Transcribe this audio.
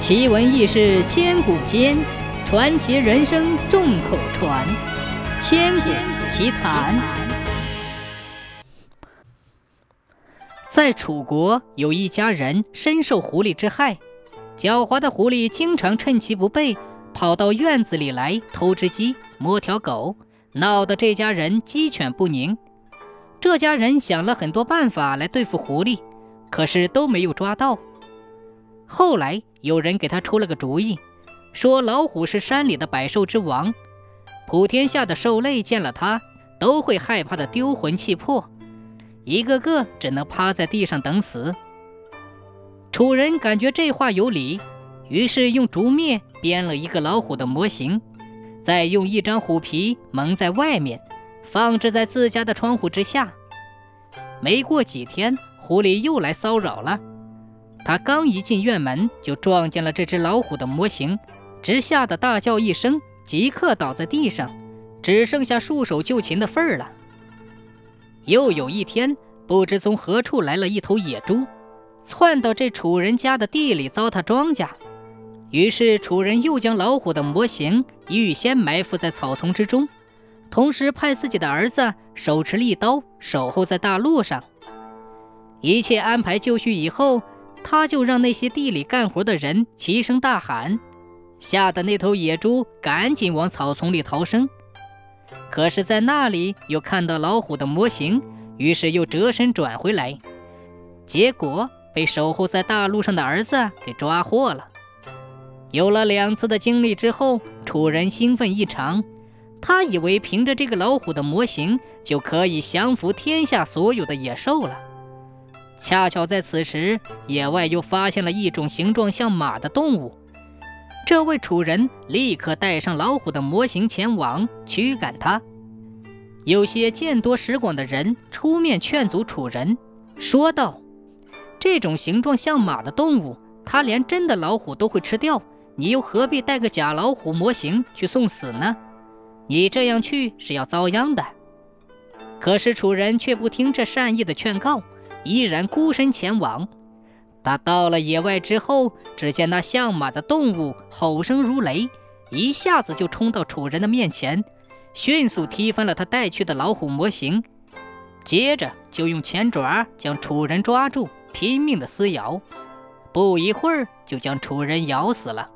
奇闻异事千古间，传奇人生众口传。千古奇谈。在楚国有一家人深受狐狸之害，狡猾的狐狸经常趁其不备，跑到院子里来偷只鸡、摸条狗，闹得这家人鸡犬不宁。这家人想了很多办法来对付狐狸，可是都没有抓到。后来有人给他出了个主意，说老虎是山里的百兽之王，普天下的兽类见了它都会害怕的丢魂弃魄，一个个只能趴在地上等死。楚人感觉这话有理，于是用竹篾编了一个老虎的模型，再用一张虎皮蒙在外面，放置在自家的窗户之下。没过几天，狐狸又来骚扰了。他刚一进院门，就撞见了这只老虎的模型，直吓得大叫一声，即刻倒在地上，只剩下束手就擒的份儿了。又有一天，不知从何处来了一头野猪，窜到这楚人家的地里糟蹋庄稼。于是楚人又将老虎的模型预先埋伏在草丛之中，同时派自己的儿子手持利刀守候在大路上。一切安排就绪以后。他就让那些地里干活的人齐声大喊，吓得那头野猪赶紧往草丛里逃生。可是，在那里又看到老虎的模型，于是又折身转回来，结果被守候在大路上的儿子给抓获了。有了两次的经历之后，楚人兴奋异常，他以为凭着这个老虎的模型就可以降服天下所有的野兽了。恰巧在此时，野外又发现了一种形状像马的动物。这位楚人立刻带上老虎的模型前往驱赶它。有些见多识广的人出面劝阻楚人，说道：“这种形状像马的动物，它连真的老虎都会吃掉，你又何必带个假老虎模型去送死呢？你这样去是要遭殃的。”可是楚人却不听这善意的劝告。依然孤身前往。他到了野外之后，只见那像马的动物吼声如雷，一下子就冲到楚人的面前，迅速踢翻了他带去的老虎模型，接着就用前爪将楚人抓住，拼命的撕咬，不一会儿就将楚人咬死了。